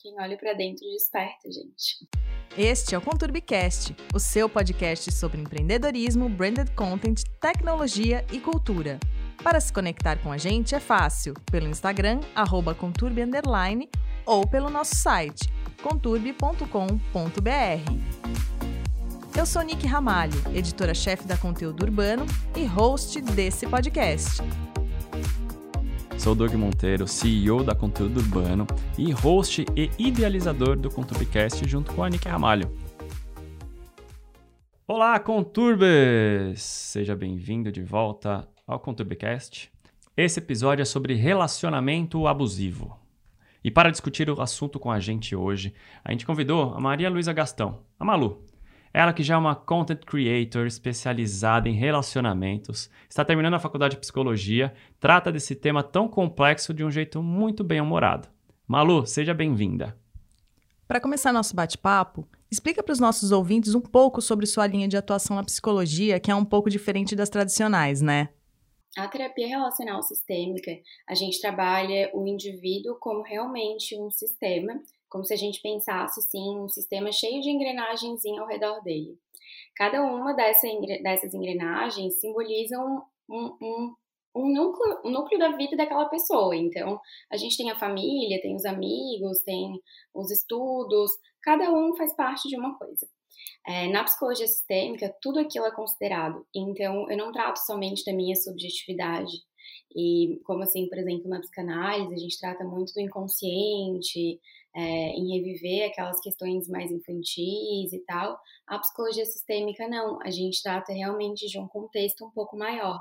Quem olha para dentro desperta, gente. Este é o Conturbicast, o seu podcast sobre empreendedorismo, branded content, tecnologia e cultura. Para se conectar com a gente é fácil, pelo Instagram, arroba conturbi, ou pelo nosso site, conturbi.com.br. Eu sou Nick Ramalho, editora-chefe da Conteúdo Urbano e host desse podcast. Sou Doug Monteiro, CEO da Conteúdo Urbano e host e idealizador do Conturbicast junto com a Nick Ramalho. Olá, Conturbes! Seja bem-vindo de volta ao Conturbicast. Esse episódio é sobre relacionamento abusivo. E para discutir o assunto com a gente hoje, a gente convidou a Maria Luísa Gastão, a Malu, ela que já é uma content creator especializada em relacionamentos, está terminando a faculdade de psicologia, trata desse tema tão complexo de um jeito muito bem-humorado. Malu, seja bem-vinda. Para começar nosso bate-papo, explica para os nossos ouvintes um pouco sobre sua linha de atuação na psicologia, que é um pouco diferente das tradicionais, né? A terapia relacional sistêmica, a gente trabalha o indivíduo como realmente um sistema como se a gente pensasse, sim, um sistema cheio de engrenagens ao redor dele. Cada uma dessa, dessas engrenagens simboliza um, um, um, um, núcleo, um núcleo da vida daquela pessoa. Então, a gente tem a família, tem os amigos, tem os estudos, cada um faz parte de uma coisa. É, na psicologia sistêmica, tudo aquilo é considerado. Então, eu não trato somente da minha subjetividade. E, como assim, por exemplo, na psicanálise, a gente trata muito do inconsciente, é, em reviver aquelas questões mais infantis e tal. A psicologia sistêmica não, a gente trata realmente de um contexto um pouco maior.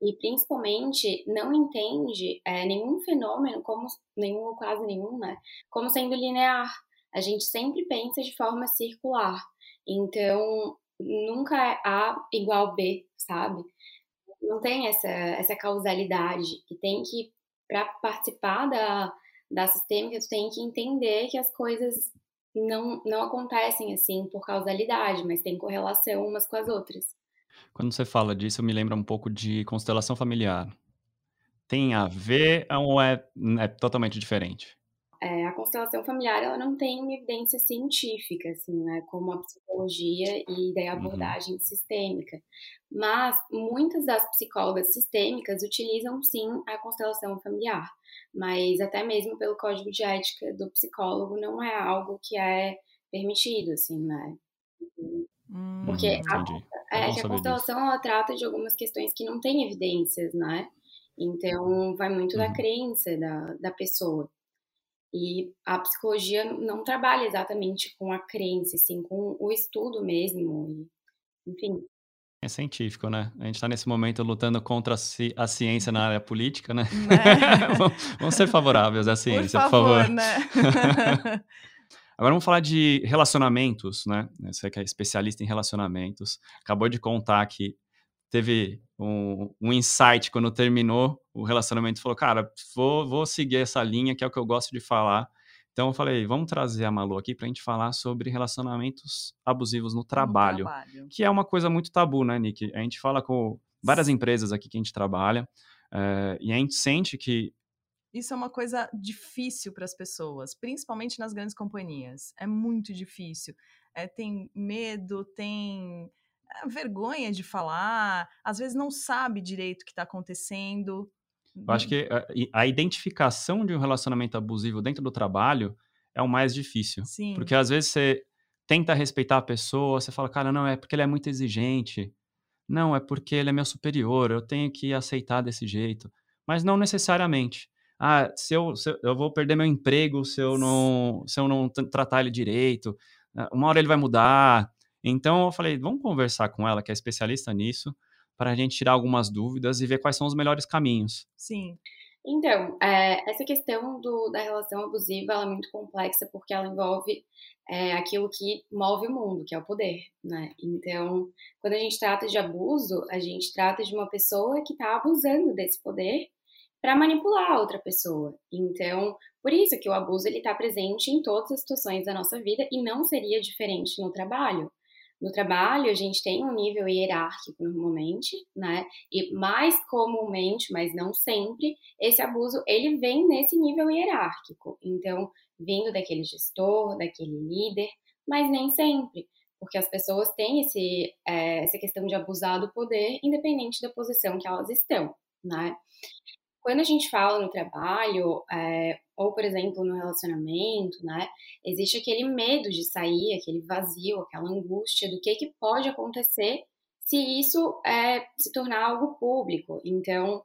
E principalmente não entende é, nenhum fenômeno, como nenhum, quase nenhum, né, como sendo linear. A gente sempre pensa de forma circular. Então, nunca é A igual B, sabe? Não tem essa, essa causalidade. E tem que, para participar da, da sistêmica, tu tem que entender que as coisas não, não acontecem assim por causalidade, mas tem correlação umas com as outras. Quando você fala disso, me lembra um pouco de constelação familiar. Tem a ver ou é, é totalmente diferente? É, a constelação familiar ela não tem evidência científica, assim, né, como a psicologia e daí a uhum. abordagem uhum. sistêmica. Mas muitas das psicólogas sistêmicas utilizam sim a constelação familiar mas até mesmo pelo código de ética do psicólogo não é algo que é permitido, assim, né? Hum, Porque a, é, que a constelação ela trata de algumas questões que não têm evidências, né? Então vai muito uhum. da crença da, da pessoa. E a psicologia não trabalha exatamente com a crença, assim, com o estudo mesmo, e, enfim. É científico, né? A gente está nesse momento lutando contra a ciência na área política, né? né? vamos ser favoráveis à ciência, por favor. Por favor. Né? Agora vamos falar de relacionamentos, né? Você que é especialista em relacionamentos, acabou de contar que teve um, um insight quando terminou o relacionamento, falou, cara, vou, vou seguir essa linha que é o que eu gosto de falar então eu falei, vamos trazer a Malu aqui para a gente falar sobre relacionamentos abusivos no trabalho, no trabalho, que é uma coisa muito tabu, né, Nick? A gente fala com várias empresas aqui que a gente trabalha é, e a gente sente que isso é uma coisa difícil para as pessoas, principalmente nas grandes companhias. É muito difícil. É, tem medo, tem vergonha de falar, às vezes não sabe direito o que está acontecendo. Eu acho que a, a, identificação de um relacionamento abusivo dentro do trabalho é o mais difícil. Sim. Porque às vezes você tenta respeitar a pessoa, você fala, cara, não, é porque ele é muito exigente. Não, é porque ele é meu superior, eu tenho que aceitar desse jeito. Mas não necessariamente. Ah, se eu, se eu, eu vou perder meu emprego se eu não, se eu não tratar ele direito. Ah, uma hora ele vai mudar. Então eu falei, vamos conversar com ela, que é especialista nisso para a gente tirar algumas dúvidas e ver quais são os melhores caminhos. Sim. Então, é, essa questão do, da relação abusiva é muito complexa porque ela envolve é, aquilo que move o mundo, que é o poder, né? Então, quando a gente trata de abuso, a gente trata de uma pessoa que está abusando desse poder para manipular a outra pessoa. Então, por isso que o abuso ele está presente em todas as situações da nossa vida e não seria diferente no trabalho. No trabalho, a gente tem um nível hierárquico normalmente, né? E mais comumente, mas não sempre, esse abuso ele vem nesse nível hierárquico. Então, vindo daquele gestor, daquele líder, mas nem sempre, porque as pessoas têm esse, é, essa questão de abusar do poder, independente da posição que elas estão, né? Quando a gente fala no trabalho, é, ou por exemplo no relacionamento, né, existe aquele medo de sair, aquele vazio, aquela angústia do que, que pode acontecer se isso é, se tornar algo público. Então,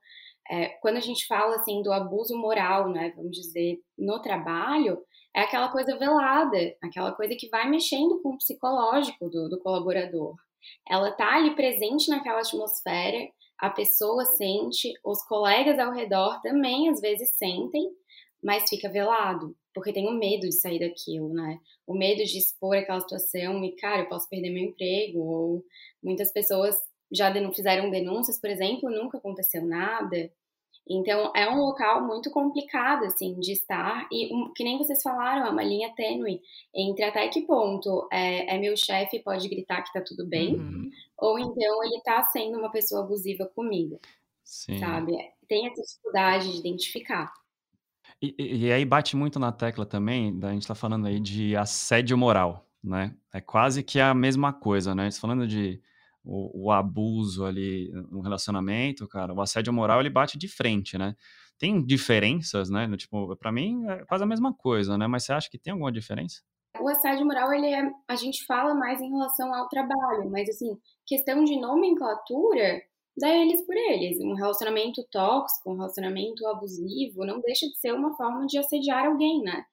é, quando a gente fala assim do abuso moral, né, vamos dizer, no trabalho, é aquela coisa velada, aquela coisa que vai mexendo com o psicológico do, do colaborador. Ela tá ali presente naquela atmosfera, a pessoa sente, os colegas ao redor também às vezes sentem, mas fica velado, porque tem o medo de sair daquilo, né? O medo de expor aquela situação e, cara, eu posso perder meu emprego, ou muitas pessoas já fizeram denúncias, por exemplo, nunca aconteceu nada. Então, é um local muito complicado, assim, de estar, e um, que nem vocês falaram, é uma linha tênue entre até que ponto é, é meu chefe pode gritar que tá tudo bem, uhum. ou então ele tá sendo uma pessoa abusiva comigo, Sim. sabe? Tem essa dificuldade de identificar. E, e, aí bate muito na tecla também, a gente tá falando aí de assédio moral, né? É quase que a mesma coisa, né? Falando de o, o, abuso ali no relacionamento, cara, o assédio moral ele bate de frente, né? Tem diferenças, né? Tipo, para mim é quase a mesma coisa, né? Mas você acha que tem alguma diferença? O assédio moral, ele é, a gente fala mais em relação ao trabalho, mas assim, questão de nomenclatura, dá eles por eles. Um relacionamento tóxico, um relacionamento abusivo, não deixa de ser uma forma de assediar alguém, né?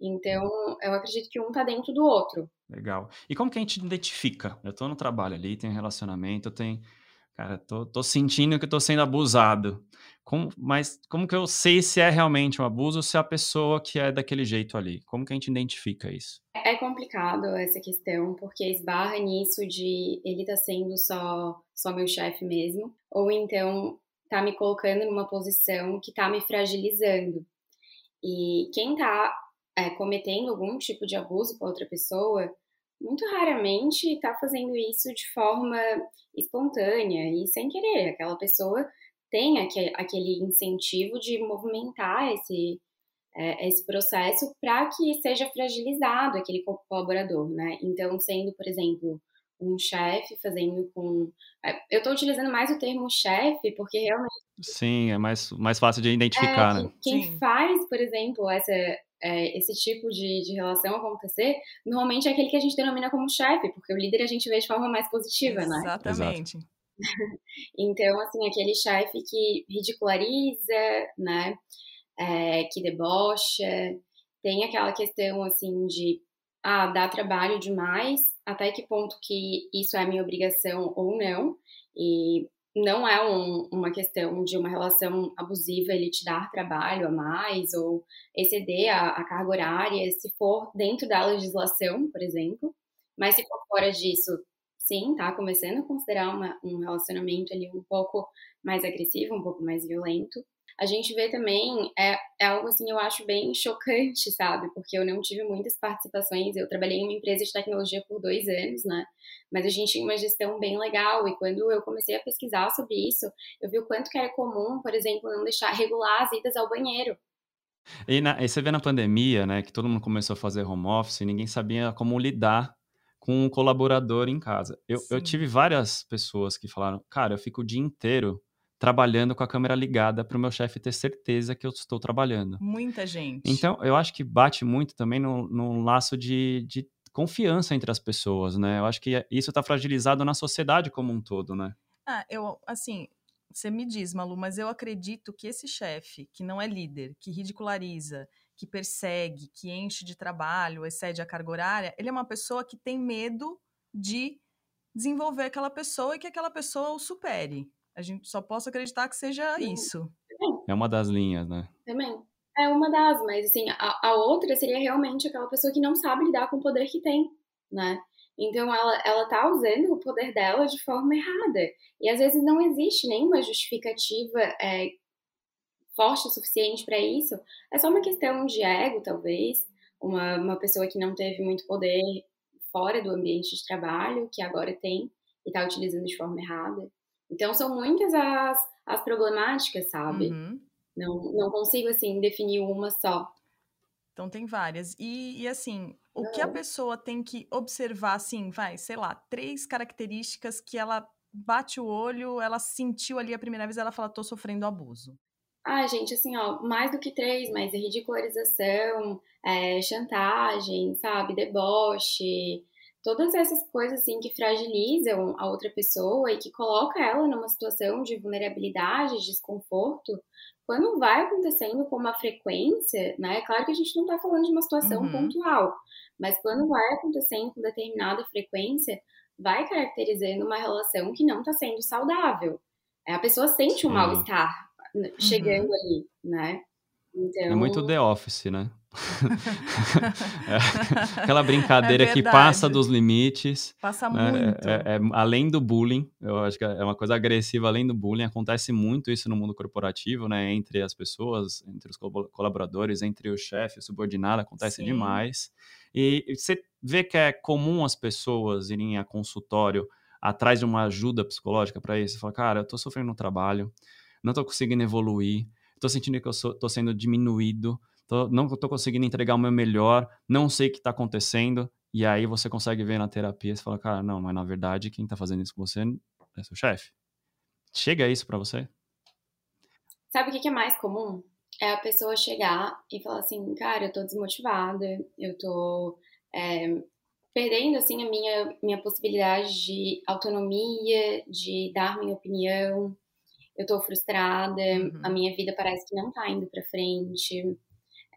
Então, eu acredito que um tá dentro do outro. Legal. E como que a gente identifica? Eu tô no trabalho ali, tenho relacionamento, eu tenho. Cara, tô, tô sentindo que tô sendo abusado. Como, mas como que eu sei se é realmente um abuso ou se é a pessoa que é daquele jeito ali? Como que a gente identifica isso? É complicado essa questão, porque esbarra nisso de ele tá sendo só, só meu chefe mesmo, ou então tá me colocando numa posição que tá me fragilizando. E quem tá é, cometendo algum tipo de abuso com outra pessoa, muito raramente está fazendo isso de forma espontânea e sem querer. Aquela pessoa tem aquele incentivo de movimentar esse, é, esse processo para que seja fragilizado aquele colaborador, né? Então, sendo, por exemplo, um chefe fazendo com. É, eu estou utilizando mais o termo chefe porque realmente. Sim, é mais, mais fácil de identificar, é, né? Quem Sim. faz, por exemplo, essa, é, esse tipo de, de relação acontecer, normalmente é aquele que a gente denomina como chefe, porque o líder a gente vê de forma mais positiva, Exatamente. né? Exatamente. então, assim, aquele chefe que ridiculariza, né? É, que debocha, tem aquela questão, assim, de ah, dar trabalho demais, até que ponto que isso é minha obrigação ou não, e não é um, uma questão de uma relação abusiva ele te dar trabalho a mais ou exceder a, a, carga horária, se for dentro da legislação, por exemplo. Mas se for fora disso, sim, tá começando a considerar uma, um relacionamento ali um pouco mais agressivo, um pouco mais violento a gente vê também, é, é algo assim, eu acho bem chocante, sabe? Porque eu não tive muitas participações, eu trabalhei em uma empresa de tecnologia por dois anos, né? Mas a gente tinha uma gestão bem legal, e quando eu comecei a pesquisar sobre isso, eu vi o quanto que era comum, por exemplo, não deixar regular as idas ao banheiro. E, na, e você vê na pandemia, né, que todo mundo começou a fazer home office, e ninguém sabia como lidar com um colaborador em casa. Eu, eu tive várias pessoas que falaram, cara, eu fico o dia inteiro trabalhando com a câmera ligada para o meu chefe ter certeza que eu estou trabalhando. Muita gente. Então, eu acho que bate muito também no, laço de, de confiança entre as pessoas, né? Eu acho que isso está fragilizado na sociedade como um todo, né? Ah, eu, assim, você me diz, Malu, mas eu acredito que esse chefe, que não é líder, que ridiculariza, que persegue, que enche de trabalho, excede a carga horária, ele é uma pessoa que tem medo de desenvolver aquela pessoa e que aquela pessoa o supere. A gente só posso acreditar que seja isso. É uma das linhas, né? Também. É uma das, mas assim, a, a outra seria realmente aquela pessoa que não sabe lidar com o poder que tem, né? Então ela, ela tá usando o poder dela de forma errada. E às vezes não existe nenhuma justificativa é, forte o suficiente para isso. É só uma questão de ego, talvez. Uma, uma pessoa que não teve muito poder fora do ambiente de trabalho, que agora tem e está utilizando de forma errada. Então, são muitas as, as problemáticas, sabe? Uhum. Não, não consigo, assim, definir uma só. Então tem várias. E, e assim, o que a pessoa tem que observar, assim, vai, sei lá, três características que ela bate o olho, ela sentiu ali a primeira vez, ela fala, tô sofrendo abuso. Ah, gente, assim, ó, mais do que três, mas ridicularização, é, chantagem, sabe, deboche, todas essas coisas, assim, que fragilizam a outra pessoa e que coloca ela numa situação de vulnerabilidade, de desconforto, quando vai acontecendo com uma frequência, né? É claro que a gente não está falando de uma situação uhum. pontual, mas quando vai acontecendo com determinada frequência, vai caracterizando uma relação que não está sendo saudável. É, a pessoa sente um mal-estar chegando uhum. ali, né? Então... É muito The Office, né? É, aquela brincadeira é que passa dos limites. Passa né? muito. É, é, além do bullying, eu acho que é uma coisa agressiva além do bullying. Acontece muito isso no mundo corporativo, né? Entre as pessoas, entre os colaboradores, entre o chefe, o subordinado, acontece Sim. demais. E você vê que é comum as pessoas irem a consultório atrás de uma ajuda psicológica para isso. Você fala, cara, eu tô sofrendo no trabalho, não tô conseguindo evoluir, tô sentindo que eu sou, tô sendo diminuído tô, não estou conseguindo entregar o meu melhor, não sei o que está acontecendo. E aí você consegue ver na terapia e fala, cara, não, mas na verdade quem está fazendo isso com você é seu chefe. Chega isso para você? Sabe o que é mais comum? É a pessoa chegar e falar assim, cara, eu tô desmotivada, eu tô é, perdendo, assim, a minha, minha possibilidade de autonomia, de dar minha opinião, eu tô frustrada, uhum. a minha vida parece que não tá indo pra frente,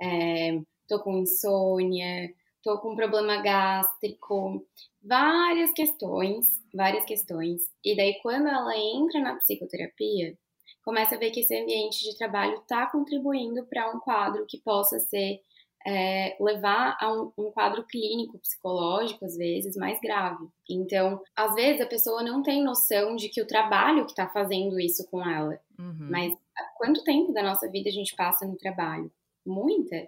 é, tô com insônia, tô com problema gástrico, várias questões, várias questões. E daí, quando ela entra na psicoterapia, começa a ver que esse ambiente de trabalho está contribuindo para um quadro que possa ser é, levar a um, um, quadro clínico psicológico, às vezes, mais grave. Então, às vezes, a pessoa não tem noção de que o trabalho que está fazendo isso com ela. Uhum. Mas quanto tempo da nossa vida a gente passa no trabalho? Muita,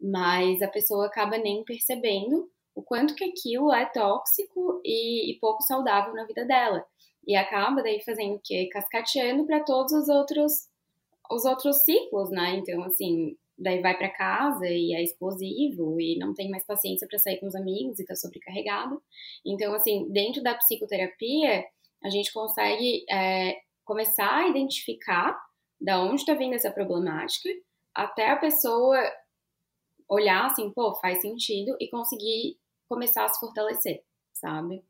mas a pessoa acaba nem percebendo o quanto que aquilo é tóxico e, e pouco saudável na vida dela. E acaba daí fazendo o quê? Cascateando para todos os outros os outros ciclos, né? Então, assim, daí vai para casa e é explosivo e não tem mais paciência para sair com os amigos e tá sobrecarregado. Então, assim, dentro da psicoterapia, a gente consegue é, começar a identificar da onde está vindo essa problemática até a pessoa olhar assim, pô, faz sentido e conseguir começar a se fortalecer, sabe?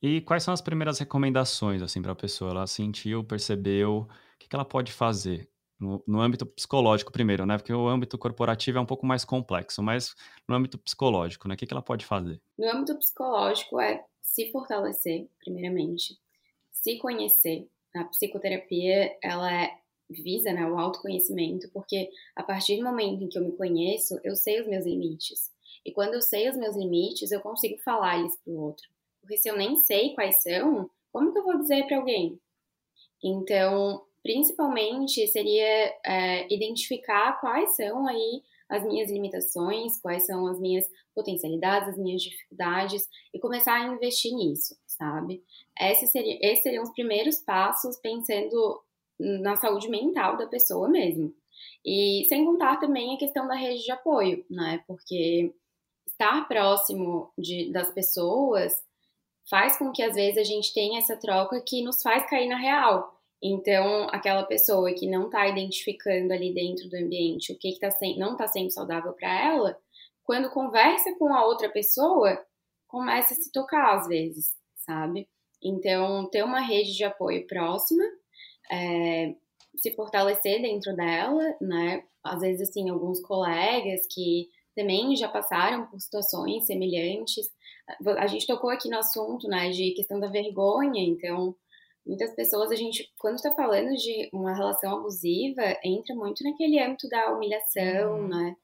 E quais são as primeiras recomendações, assim, para a pessoa? Ela sentiu, percebeu, o que, que ela pode fazer? No, no, âmbito psicológico primeiro, né? Porque o âmbito corporativo é um pouco mais complexo, mas no âmbito psicológico, né? O que, que ela pode fazer? No âmbito psicológico é se fortalecer, primeiramente, se conhecer. A psicoterapia, ela é visa, né, o autoconhecimento, porque a partir do momento em que eu me conheço, eu sei os meus limites. E quando eu sei os meus limites, eu consigo falar eles para o outro. Porque se eu nem sei quais são, como que eu vou dizer para alguém? Então, principalmente seria é, identificar quais são aí as minhas limitações, quais são as minhas potencialidades, as minhas dificuldades e começar a investir nisso, sabe? Esses seriam, esses seriam os primeiros passos pensando na saúde mental da pessoa mesmo. E sem contar também a questão da rede de apoio, né? Porque estar próximo de, das pessoas faz com que às vezes a gente tenha essa troca que nos faz cair na real. Então, aquela pessoa que não está identificando ali dentro do ambiente o que, que tá sem, não está sendo saudável para ela, quando conversa com a outra pessoa, começa a se tocar às vezes, sabe? Então, ter uma rede de apoio próxima é, se fortalecer dentro dela, né? Às vezes, assim, alguns colegas que também já passaram por situações semelhantes. A gente tocou aqui no assunto, né, de questão da vergonha, então muitas pessoas a gente quando está falando de uma relação abusiva entra muito naquele âmbito da humilhação, uhum. né,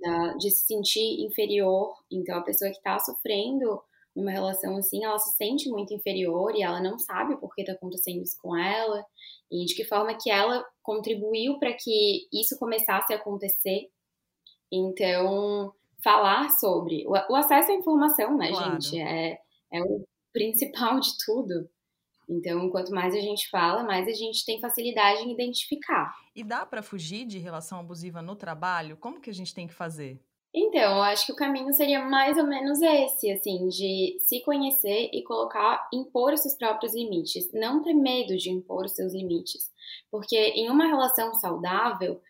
da, de se sentir inferior. Então a pessoa que está sofrendo numa relação assim, ela se sente muito inferior e ela não sabe por que está acontecendo isso com ela e de que forma que ela contribuiu para que isso começasse a acontecer. Então, falar sobre o, acesso à informação, né, claro. gente, é, é o principal de tudo. Então, quanto mais a gente fala, mais a gente tem facilidade em identificar. E dá para fugir de relação abusiva no trabalho? Como que a gente tem que fazer? Então, eu acho que o caminho seria mais ou menos esse, assim, de se conhecer e colocar, impor os seus próprios limites. Não ter medo de impor os seus limites. Porque em uma relação saudável,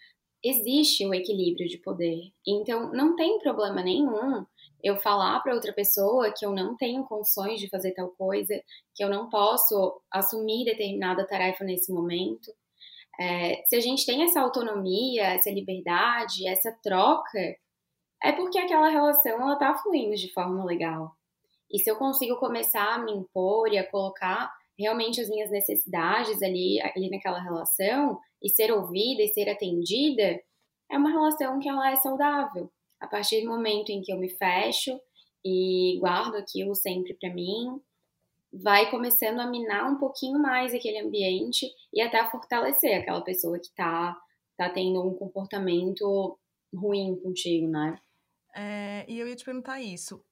existe o equilíbrio de poder. Então, não tem problema nenhum eu falar para outra pessoa que eu não tenho condições de fazer tal coisa, que eu não posso assumir determinada tarefa nesse momento. É, se a gente tem essa autonomia, essa liberdade, essa troca, é porque aquela relação ela está fluindo de forma legal. E se eu consigo começar a me impor e a colocar realmente as minhas necessidades ali, ali naquela relação e ser ouvida e ser atendida, é uma relação que ela é saudável. A partir do momento em que eu me fecho e guardo aquilo sempre para mim, vai começando a minar um pouquinho mais aquele ambiente e até fortalecer aquela pessoa que está tá tendo um comportamento ruim contigo, né? É, e eu ia te perguntar isso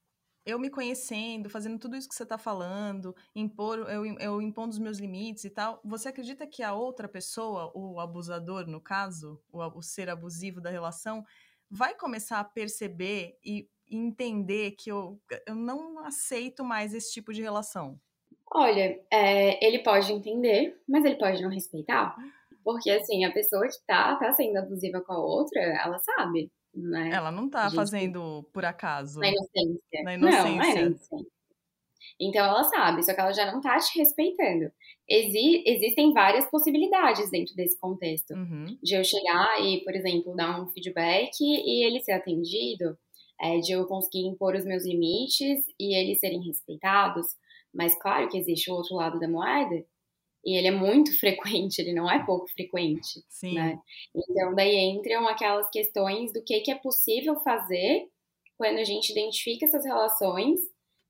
eu me conhecendo, fazendo tudo isso que você está falando, impor, eu, eu impondo os meus limites e tal, você acredita que a outra pessoa, o abusador no caso, o, o ser abusivo da relação, vai começar a perceber e entender que eu, eu não aceito mais esse tipo de relação? Olha, é, ele pode entender, mas ele pode não respeitar. Porque, assim, a pessoa que tá, tá sendo abusiva com a outra, ela sabe né? Ela não tá gente... fazendo por acaso. Na inocência. Na inocência. Não, é inocência. Então ela sabe, só que ela já não tá te respeitando. Exi existem várias possibilidades dentro desse contexto. Uhum. De eu chegar e, por exemplo, dar um feedback e ele ser atendido, é, de eu conseguir impor os meus limites e eles serem respeitados. Mas claro que existe o outro lado da moeda, e ele é muito frequente, ele não é pouco frequente. Sim. Né? Então, daí entram aquelas questões do que, que é possível fazer quando a gente identifica essas relações,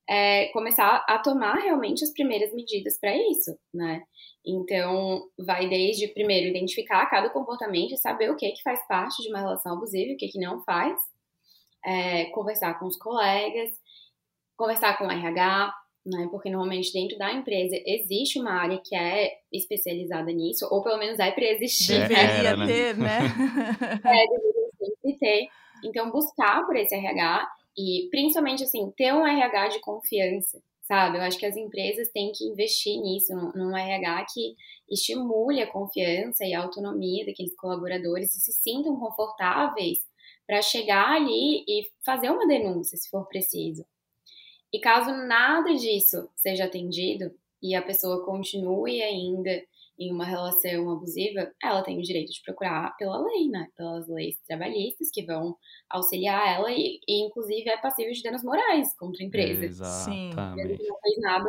é, começar a tomar realmente as primeiras medidas para isso, né? Então, vai desde, primeiro, identificar cada comportamento e saber o que, que faz parte de uma relação abusiva e o que, que não faz, é, conversar com os colegas, conversar com o RH, né? Porque normalmente dentro da empresa existe uma área que é especializada nisso, ou pelo menos é para existir. Deveria né? ter, né? é, deveria sempre ter. Então, buscar por esse RH e, principalmente, assim, ter um RH de confiança, sabe? Eu acho que as empresas têm que investir nisso, num RH que estimule a confiança e a autonomia daqueles colaboradores e se sintam confortáveis para chegar ali e fazer uma denúncia, se for preciso. E caso nada disso seja atendido e a pessoa continue ainda em uma relação abusiva, ela tem o direito de procurar pela lei, né? Pelas leis trabalhistas que vão auxiliar ela e, e inclusive, é passível de danos morais contra a empresa. Exatamente. Se não fez nada,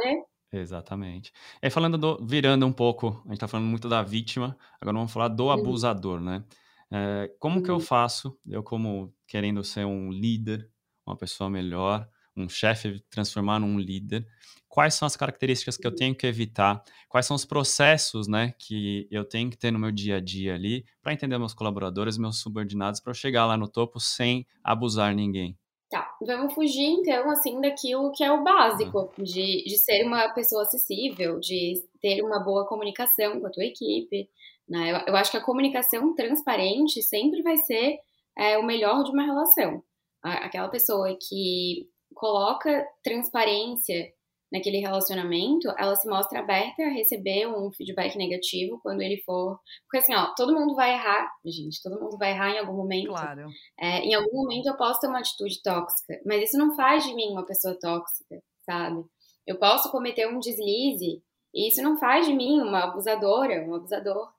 Exatamente. E falando do, virando um pouco, a gente tá falando muito da vítima, agora vamos falar do uhum. abusador, né? É, como uhum. que eu uhum. faço, eu como querendo ser um líder, uma pessoa melhor, um chefe transformar num líder, quais são as características que eu tenho que evitar, quais são os processos, né, que eu tenho que ter no meu dia a dia ali para entender meus colaboradores, meus subordinados, para eu chegar lá no topo sem abusar ninguém. Tá, vamos fugir então, assim, daquilo que é o básico, uhum. de, de ser uma pessoa acessível, de ter uma boa comunicação com a tua equipe, né? Eu, eu acho que a comunicação transparente sempre vai ser é, o melhor de uma relação. Aquela pessoa que coloca transparência naquele relacionamento, ela se mostra aberta a receber um feedback negativo quando ele for. Porque assim, ó, todo mundo vai errar, gente, todo mundo vai errar em algum momento. Claro. É, em algum momento eu posso ter uma atitude tóxica, mas isso não faz de mim uma pessoa tóxica, sabe? Eu posso cometer um deslize e isso não faz de mim uma abusadora, um abusador.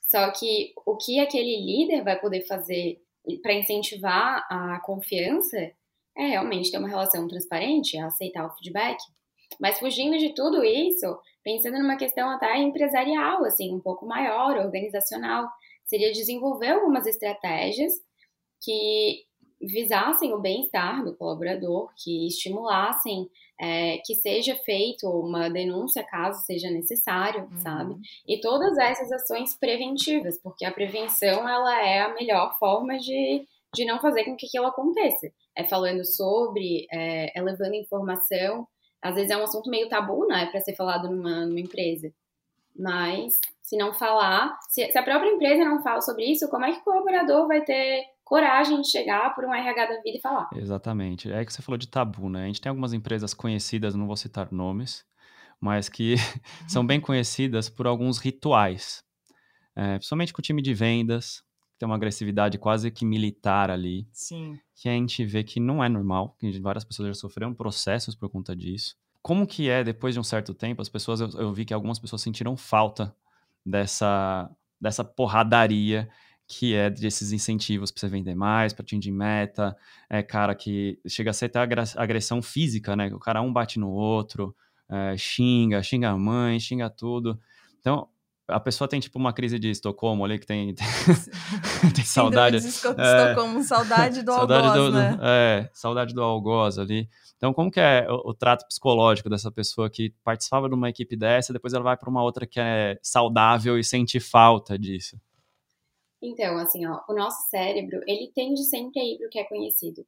Só que o que aquele líder vai poder fazer para incentivar a confiança é realmente ter uma relação transparente, aceitar o feedback. Mas fugindo de tudo isso, pensando numa questão até empresarial, assim, um pouco maior, organizacional, seria desenvolver algumas estratégias que visassem o bem-estar do colaborador, que estimulassem é, que seja feito uma denúncia caso seja necessário, uhum. sabe? E todas essas ações preventivas, porque a prevenção ela é a melhor forma de, de não fazer com que aquilo aconteça é falando sobre, é, é levando informação, às vezes é um assunto meio tabu, né, para ser falado numa, numa empresa. Mas se não falar, se, se, a própria empresa não fala sobre isso, como é que o colaborador vai ter coragem de chegar por um RH da vida e falar? Exatamente. É que você falou de tabu, né? A gente tem algumas empresas conhecidas, não vou citar nomes, mas que são bem conhecidas por alguns rituais. É, principalmente com o time de vendas, tem uma agressividade quase que militar ali. Sim. Que a gente vê que não é normal, que várias pessoas já sofreram processos por conta disso. Como que é, depois de um certo tempo, as pessoas, eu, eu vi que algumas pessoas sentiram falta dessa, dessa porradaria que é desses incentivos para você vender mais, para atingir meta, é cara que chega a ser até agressão física, né? O cara um bate no outro, é, xinga, xinga a mãe, xinga tudo. Então, a pessoa tem tipo uma crise de Estocolmo ali que tem, tem, tem saudade. De Estocolmo, é, saudade do saudade algoz, do, né? Do, é, saudade do algoz ali. Então, como que é o, o, trato psicológico dessa pessoa que participava de uma equipe dessa, depois ela vai para uma outra que é saudável e sente falta disso? Então, assim, ó, o nosso cérebro, ele tende sempre a ir para o que é conhecido.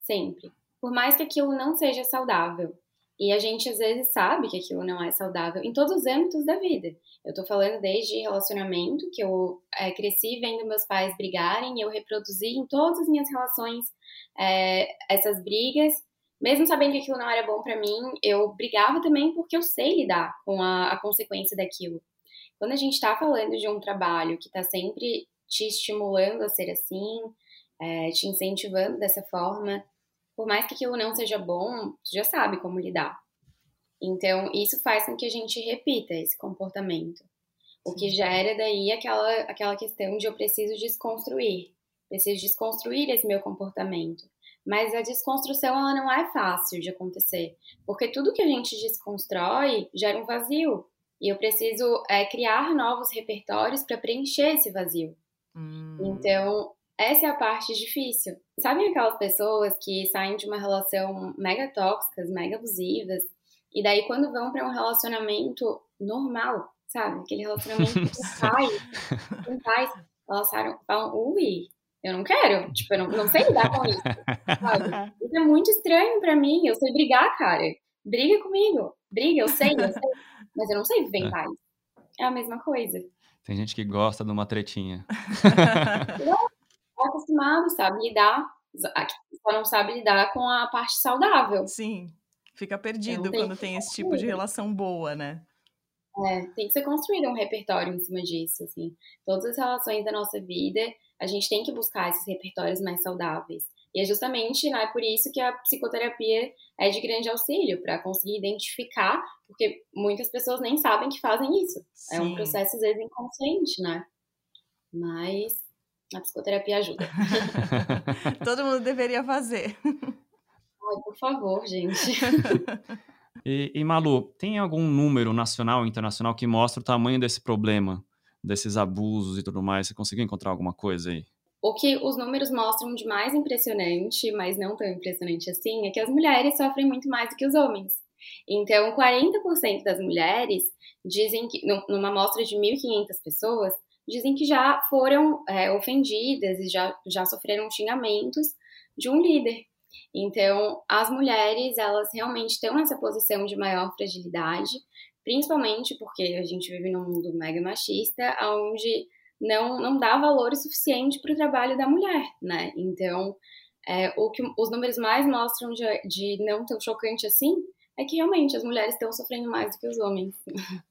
Sempre. Por mais que aquilo não seja saudável. E a gente às vezes sabe que aquilo não é saudável em todos os âmbitos da vida. Eu tô falando desde relacionamento, que eu é, cresci vendo meus pais brigarem, eu reproduzi em todas as minhas relações é, essas brigas, mesmo sabendo que aquilo não era bom para mim, eu brigava também porque eu sei lidar com a, a consequência daquilo. Quando a gente está falando de um trabalho que está sempre te estimulando a ser assim, é, te incentivando dessa forma, por mais que aquilo não seja bom, tu já sabe como lidar. Então, isso faz com que a gente repita esse comportamento. O que gera daí aquela, aquela questão de eu preciso desconstruir. Preciso desconstruir esse meu comportamento. Mas a desconstrução, ela não é fácil de acontecer. Porque tudo que a gente desconstrói gera um vazio. E eu preciso é, criar novos repertórios para preencher esse vazio. Hum. Então, essa é a parte difícil. Sabe aquelas pessoas que saem de uma relação mega tóxicas, mega abusivas, e daí quando vão para um relacionamento normal, sabe? Aquele relacionamento com pais, com pais, elas falam, ui, eu não quero, tipo, eu não, não sei lidar com isso, sabe? Isso é muito estranho para mim, eu sei brigar, cara. Briga comigo, briga, eu sei, eu sei, mas eu não sei viver em é. paz. É a mesma coisa. Tem gente que gosta de uma tretinha. é acostumado, sabe, lidar, só não sabe lidar com a parte saudável. Sim, fica perdido quando tem esse tipo de relação boa, né? É, tem que ser construído um repertório em cima disso, assim. Todas as relações da nossa vida, a gente tem que buscar esses repertórios mais saudáveis. E é justamente né, por isso que a psicoterapia é de grande auxílio, para conseguir identificar, porque muitas pessoas nem sabem que fazem isso. Sim. É um processo, às vezes, inconsciente, né? Mas a psicoterapia ajuda. Todo mundo deveria fazer. Ai, por favor, gente. E, e, Malu, tem algum número nacional ou internacional que mostra o tamanho desse problema, desses abusos e tudo mais? Você conseguiu encontrar alguma coisa aí? O que os números mostram de mais impressionante, mas não tão impressionante assim, é que as mulheres sofrem muito mais do que os homens. Então, 40% das mulheres dizem que, numa amostra de 1.500 pessoas, dizem que já foram é, ofendidas e já, já sofreram xingamentos de um líder. Então, as mulheres, elas realmente estão nessa posição de maior fragilidade, principalmente porque a gente vive num mundo mega machista, onde não, não dá valor suficiente para o trabalho da mulher, né? Então, é, o que os números mais mostram de, de não tão chocante assim é que realmente as mulheres estão sofrendo mais do que os homens.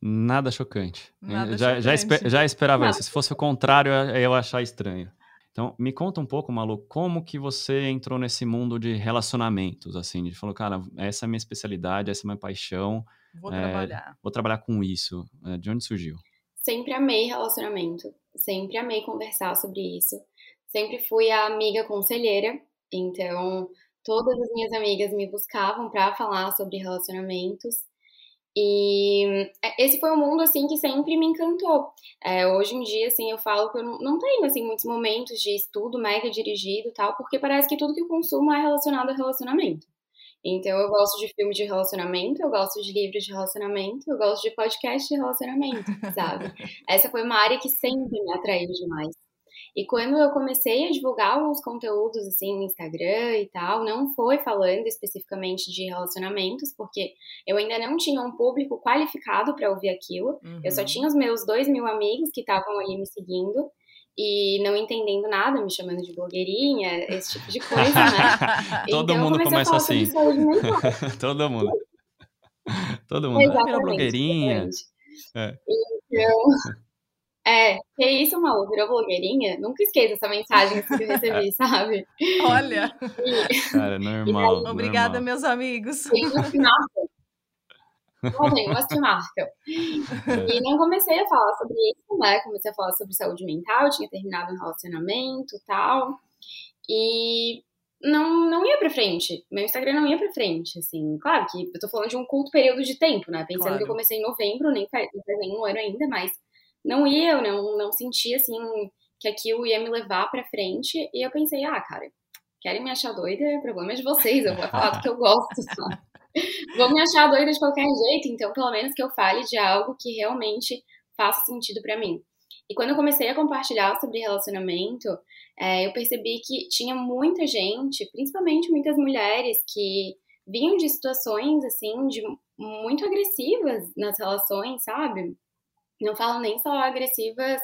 Nada chocante. Nada já, chocante. Já, esper, já esperava Nada. isso. Se fosse o contrário, eu ia achar estranho. Então, me conta um pouco, Malu, como que você entrou nesse mundo de relacionamentos, assim, de falou, cara, essa é a minha especialidade, essa é a minha paixão. Vou é, trabalhar. Vou trabalhar com isso. É, de onde surgiu? Sempre amei relacionamento, sempre amei conversar sobre isso. Sempre fui a amiga conselheira, então todas as minhas amigas me buscavam para falar sobre relacionamentos. E é, esse foi um mundo, assim, que sempre me encantou. É, hoje em dia, assim, eu falo que eu não, tenho, assim, muitos momentos de estudo mega dirigido tal, porque parece que tudo que eu consumo é relacionado a relacionamento. Então, eu gosto de filme de relacionamento, eu gosto de livros de relacionamento, eu gosto de podcast de relacionamento, sabe? Essa foi uma área que sempre me atraiu demais. E quando eu comecei a divulgar alguns conteúdos assim no Instagram e tal, não foi falando especificamente de relacionamentos, porque eu ainda não tinha um público qualificado para ouvir aquilo. Uhum. Eu só uhum. tinha os meus dois mil amigos que estavam ali me seguindo e não entendendo nada, me chamando de blogueirinha, esse tipo de coisa, né? Todo então, mundo começa assim. Todo mundo. Todo mundo. Exatamente, ah, blogueirinha. É. Então, é, que isso, Malu, virou blogueirinha? Nunca esqueça essa mensagem que eu recebi, sabe? Olha! E, Cara, é normal. Daí, Obrigada, meus amigos. Tem umas que marcam. Tem umas que marcam. E não comecei a falar sobre isso, né? Comecei a falar sobre saúde mental, tinha terminado um relacionamento e tal. E não, não ia pra frente. Meu Instagram não ia pra frente, assim. Claro que eu tô falando de um curto período de tempo, né? Pensando claro. que eu comecei em novembro, nem faz, não faz nenhum ano ainda, mas não ia, eu não, não sentia, assim, que aquilo ia me levar pra frente. E eu pensei, ah, cara, querem me achar doida? O problema é de vocês, eu vou falar do que eu gosto, só. Vou me achar doida de qualquer jeito, então pelo menos que eu fale de algo que realmente faça sentido para mim. E quando eu comecei a compartilhar sobre relacionamento, é, eu percebi que tinha muita gente, principalmente muitas mulheres, que vinham de situações, assim, de muito agressivas nas relações, sabe? Não falo nem só agressivas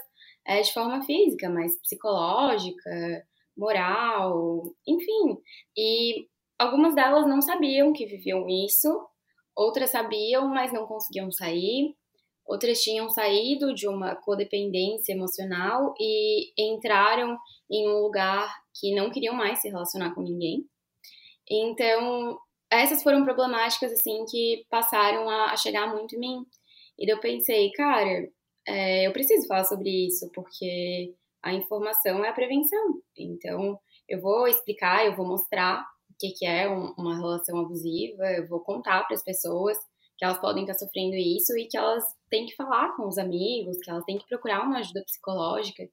é, de forma física, mas psicológica, moral, enfim. E algumas delas não sabiam que viviam isso, outras sabiam, mas não conseguiam sair. Outras tinham saído de uma codependência emocional e entraram em um lugar que não queriam mais se relacionar com ninguém. Então, essas foram problemáticas assim que passaram a, chegar muito em mim. E eu pensei, cara, é, eu preciso falar sobre isso, porque a informação é a prevenção. Então, eu vou explicar, eu vou mostrar o que, que é um, uma relação abusiva, eu vou contar para as pessoas que elas podem estar sofrendo isso e que elas têm que falar com os amigos, que elas têm que procurar uma ajuda psicológica.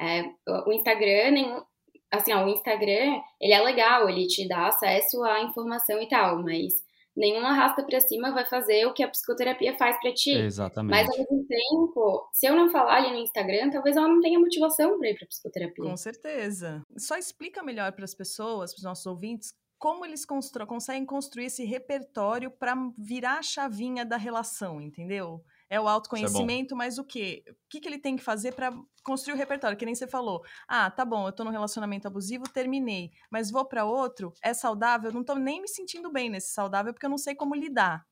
É, o Instagram, nem, assim, ó, o Instagram, ele é legal, ele te dá acesso à informação e tal, mas nenhuma arrasta para cima vai fazer o que a psicoterapia faz para ti. Exatamente. Mas ao mesmo tempo, se eu não falar ali no Instagram, talvez ela não tenha motivação para ir para psicoterapia. Com certeza. Só explica melhor para as pessoas, para os nossos ouvintes, como eles constru conseguem construir esse repertório para virar a chavinha da relação, entendeu? É o é autoconhecimento, é mas o quê? O que, que ele tem que fazer para construir o repertório? Que nem você falou. Ah, tá bom, eu tô num relacionamento abusivo, terminei. Mas vou para outro, é saudável, eu não tô nem me sentindo bem nesse saudável porque eu não sei como lidar.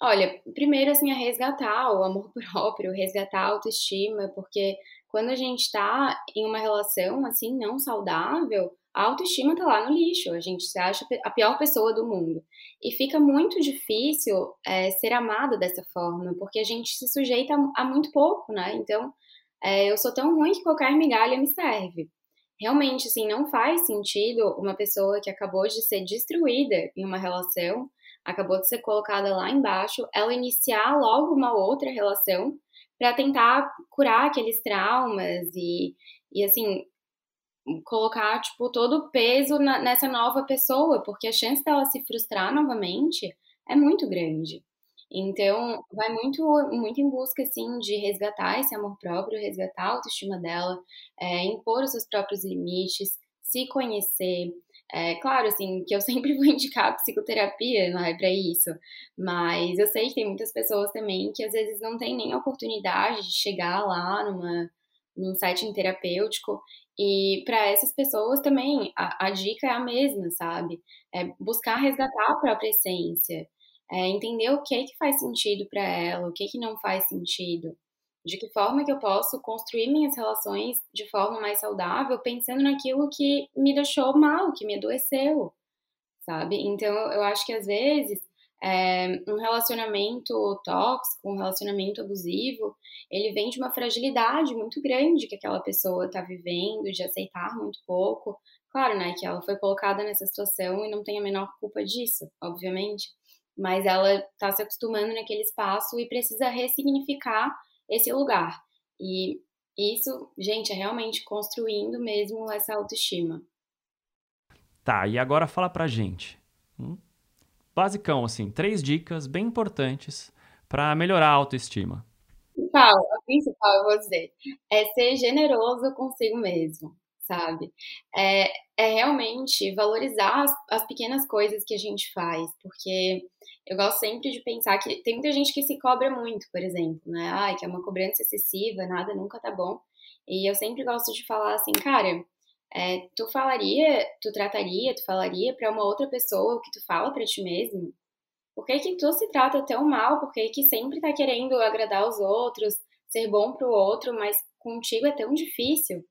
Olha, primeiro, assim, é resgatar o amor próprio, resgatar a autoestima, porque quando a gente tá em uma relação, assim, não saudável, a autoestima tá lá no lixo, a gente se acha a pior pessoa do mundo. E fica muito difícil é, ser amada dessa forma, porque a gente se sujeita a, a muito pouco, né? Então, é, eu sou tão ruim que qualquer migalha me serve. Realmente, assim, não faz sentido uma pessoa que acabou de ser destruída em uma relação, acabou de ser colocada lá embaixo, ela iniciar logo uma outra relação para tentar curar aqueles traumas e, e assim, colocar, tipo, todo o peso na, nessa nova pessoa, porque a chance dela se frustrar novamente é muito grande. Então, vai muito, muito em busca, assim, de resgatar esse amor próprio, resgatar a autoestima dela, é, impor os seus próprios limites, se conhecer. É, claro, assim, que eu sempre vou indicar psicoterapia, não é para isso, mas eu sei que tem muitas pessoas também que às vezes não têm nem a oportunidade de chegar lá numa, num setting terapêutico e para essas pessoas também a, a, dica é a mesma, sabe? É buscar resgatar a própria essência, é entender o que é que faz sentido para ela, o que é que não faz sentido, de que forma que eu posso construir minhas relações de forma mais saudável, pensando naquilo que me deixou mal, que me adoeceu, sabe? Então eu acho que às vezes é, um relacionamento tóxico, um relacionamento abusivo, ele vem de uma fragilidade muito grande que aquela pessoa está vivendo, de aceitar muito pouco. Claro, né, que ela foi colocada nessa situação e não tem a menor culpa disso, obviamente, mas ela está se acostumando naquele espaço e precisa ressignificar esse lugar. E isso, gente, é realmente construindo mesmo essa autoestima. Tá, e agora fala pra gente. Hum? Basicão, assim, três dicas bem importantes para melhorar a autoestima. principal, a principal, eu vou dizer, é ser generoso consigo mesmo, sabe? É, é realmente valorizar as, as pequenas coisas que a gente faz, porque eu gosto sempre de pensar que tem muita gente que se cobra muito, por exemplo, né? Ai, que é uma cobrança excessiva, nada nunca tá bom. E eu sempre gosto de falar assim, cara, é, tu falaria, tu trataria, tu falaria para uma outra pessoa o que tu fala para ti mesmo? Por que, que tu se trata tão mal? Por que, que sempre tá querendo agradar os outros, ser bom pro outro, mas contigo é tão difícil?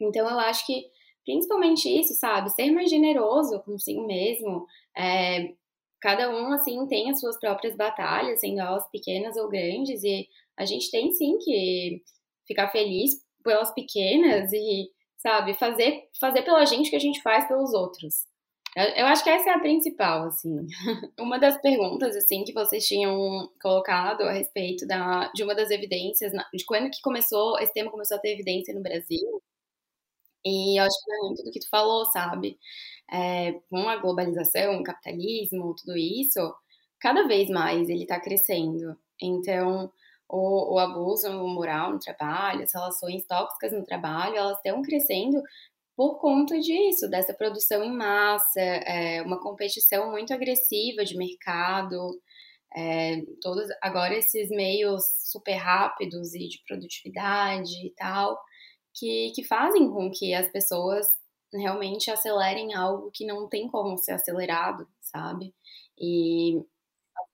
Então eu acho que principalmente isso, sabe? Ser mais generoso consigo mesmo. É, cada um, assim, tem as suas próprias batalhas, sendo elas pequenas ou grandes, e a gente tem sim que ficar feliz pelas pequenas e, sabe, fazer, fazer pela gente que a gente faz pelos outros. Eu acho que essa é a principal, assim. Uma das perguntas, assim, que vocês tinham colocado a respeito da, de uma das evidências, de quando que começou, esse tema começou a ter evidência no Brasil. E eu acho que é muito do que tu falou, sabe? É, com a globalização, o capitalismo, tudo isso, cada vez mais ele está crescendo. Então, o, o abuso moral no trabalho, as relações tóxicas no trabalho, elas estão crescendo por conta disso, dessa produção em massa, é, uma competição muito agressiva de mercado, é, todos agora esses meios super rápidos e de produtividade e tal, que, que fazem com que as pessoas realmente acelerem algo que não tem como ser acelerado, sabe? E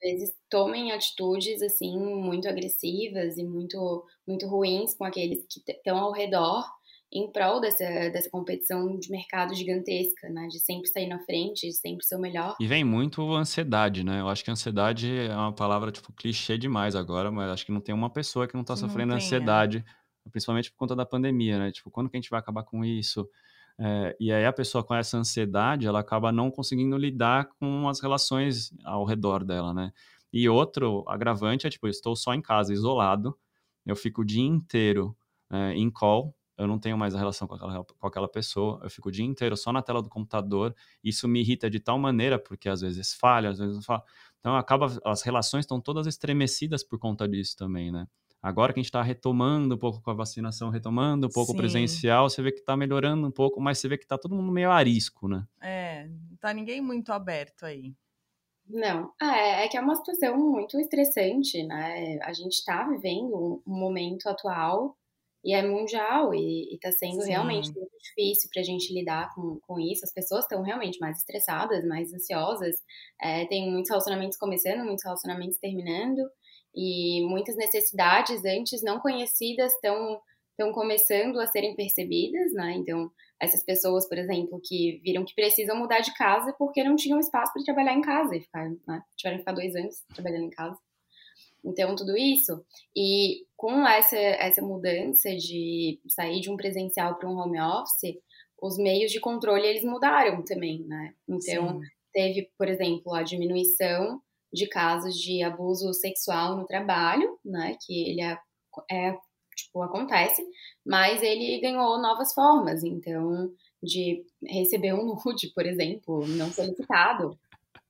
vezes tomem atitudes assim muito agressivas e muito muito ruins com aqueles que estão ao redor em prol dessa, dessa competição de mercado gigantesca, né? De sempre sair na frente, de sempre ser o melhor. E vem muito ansiedade, né? Eu acho que ansiedade é uma palavra, tipo, clichê demais agora, mas acho que não tem uma pessoa que não tá sofrendo não tem, é. ansiedade, é. principalmente por conta da pandemia, né? Tipo, quando que a gente vai acabar com isso? É, e aí a pessoa com essa ansiedade, ela acaba não conseguindo lidar com as relações ao redor dela, né? E outro agravante é, tipo, eu estou só em casa, isolado, eu fico o dia inteiro é, em call, eu não tenho mais a relação com aquela, com aquela pessoa, eu fico o dia inteiro só na tela do computador, isso me irrita de tal maneira, porque às vezes falha, às vezes não falha. Então acaba, as relações estão todas estremecidas por conta disso também, né? Agora que a gente está retomando um pouco com a vacinação, retomando um pouco Sim. presencial, você vê que está melhorando um pouco, mas você vê que está todo mundo meio arisco, né? É, não tá ninguém muito aberto aí. Não, ah, é, é que é uma situação muito estressante, né? A gente está vivendo um momento atual e é mundial e está sendo Sim. realmente muito difícil para a gente lidar com, com isso. As pessoas estão realmente mais estressadas, mais ansiosas. É, tem muitos relacionamentos começando, muitos relacionamentos terminando e muitas necessidades antes não conhecidas estão estão começando a serem percebidas, né? Então, essas pessoas, por exemplo, que viram que precisam mudar de casa porque não tinham espaço para trabalhar em casa e ficar, né? tiveram que ficar dois anos trabalhando em casa. Então, tudo isso. E com essa, essa mudança de sair de um presencial para um home office, os meios de controle eles mudaram também, né? Então, Sim. teve, por exemplo, a diminuição de casos de abuso sexual no trabalho, né? Que ele é, é tipo, acontece, mas ele ganhou novas formas, então, de receber um nude, por exemplo, não solicitado.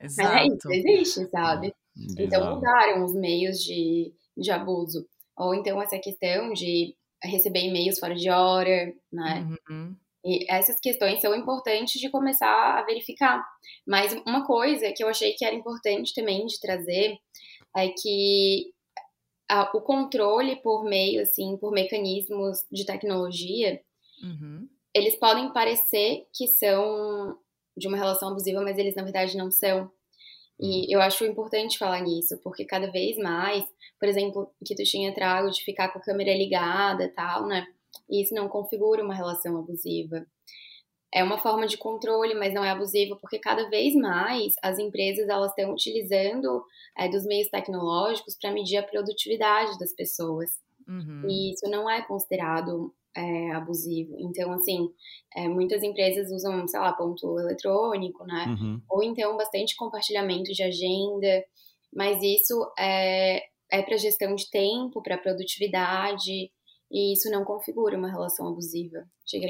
Exato. É, isso existe, sabe? Bizarro. Então mudaram os meios de, de abuso. Ou então essa questão de receber e-mails fora de hora, né? Uhum. E essas questões são importantes de começar a verificar. Mas uma coisa que eu achei que era importante também de trazer é que a, o controle por meio, assim, por mecanismos de tecnologia, uhum. eles podem parecer que são de uma relação abusiva, mas eles na verdade não são. E eu acho importante falar nisso, porque cada vez mais, por exemplo, que tu tinha trago de ficar com a câmera ligada e tal, né? Isso não configura uma relação abusiva. É uma forma de controle, mas não é abusiva, porque cada vez mais as empresas elas estão utilizando é, dos meios tecnológicos para medir a produtividade das pessoas. Uhum. E isso não é considerado é, abusivo. Então, assim, é, muitas empresas usam, sei lá, ponto eletrônico, né? Uhum. Ou então bastante compartilhamento de agenda, mas isso é, é para gestão de tempo, para produtividade, e isso não configura uma relação abusiva.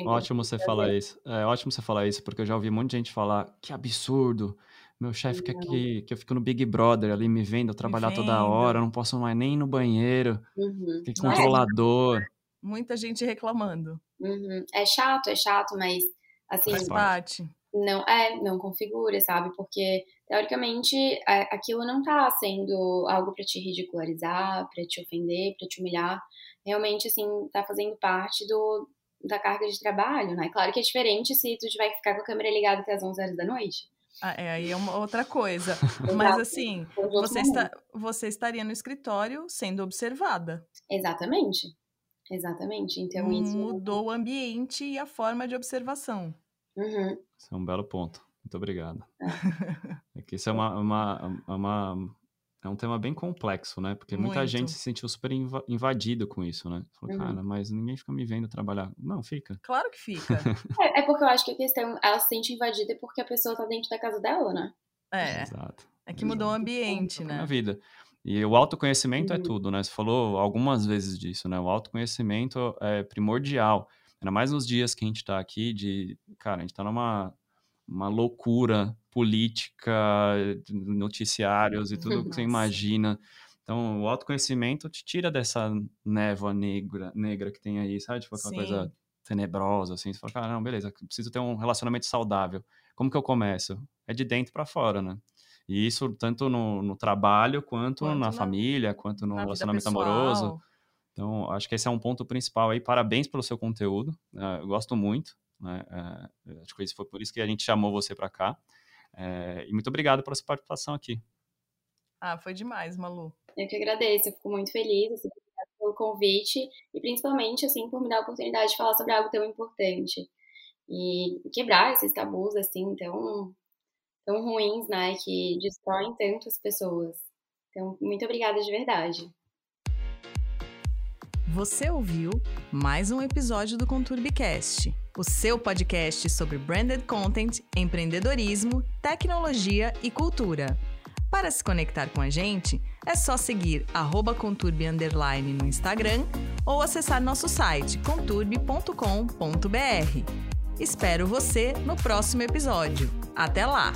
Ótimo você falar isso. É ótimo você falar isso, porque eu já ouvi muita gente falar que absurdo Meu chefe quer que, que eu fique no Big Brother ali me vendo, trabalhar me toda hora, não posso mais nem ir no banheiro, uhum. tem controlador. Muita gente reclamando. Uhum. É chato, é chato, mas assim. Faz parte. Não, é, não configura, sabe? Porque, teoricamente, é, aquilo não tá sendo algo para te ridicularizar, para te ofender, para te humilhar. Realmente, assim, tá fazendo parte do, da carga de trabalho, né? Claro que é diferente se tu tiver que ficar com a câmera ligada até as 11 horas da noite. Ah, é, aí é uma outra coisa. Mas assim, você, está, você estaria no escritório sendo observada. Exatamente. Exatamente. Então isso. Mudou o ambiente e a forma de observação. Uhum. Isso é um belo ponto. Muito obrigado. É, é que isso é uma, uma, uma, é um tema bem complexo, né? Porque muita Muito. gente se sentiu super invadido com isso, né? Falou, uhum. cara, mas ninguém fica me vendo trabalhar. Não, fica. Claro que fica. é, é, porque eu acho que a questão, ela se sente invadida porque a pessoa tá dentro da casa dela, né? É. Exato. É que mudou Exato. o ambiente, né? Na vida. E o autoconhecimento é uhum. é tudo, né? Você falou algumas vezes disso, né? O autoconhecimento é primordial. Ainda mais nos dias que a gente tá aqui de... Cara, a gente tá numa uma loucura política, noticiários e tudo que você imagina. Então, o autoconhecimento te tira dessa névoa negra, negra que tem aí, sabe? Tipo, aquela Sim. coisa tenebrosa, assim. Você fala, cara, não, beleza, preciso ter um relacionamento saudável. Como que eu começo? É de dentro para fora, né? E isso tanto no, no trabalho, quanto, quanto na, na, família, quanto no relacionamento amoroso. Então, acho que esse é um ponto principal aí. Parabéns pelo seu conteúdo. Né? Eu gosto muito. Né? É, acho que foi por isso que a gente chamou você para cá. É, e muito obrigado pela sua participação aqui. Ah, foi demais, Malu. Eu que agradeço, eu fico muito feliz assim, pelo convite e principalmente assim por me dar a oportunidade de falar sobre algo tão importante e quebrar esses tabus assim tão tão ruins, né, que destroem tantas pessoas. Então, muito obrigada de verdade. Você ouviu mais um episódio do ConturbiCast, o seu podcast sobre branded content, empreendedorismo, tecnologia e cultura. Para se conectar com a gente, é só seguir conturbi no Instagram ou acessar nosso site conturbi.com.br. Espero você no próximo episódio. Até lá!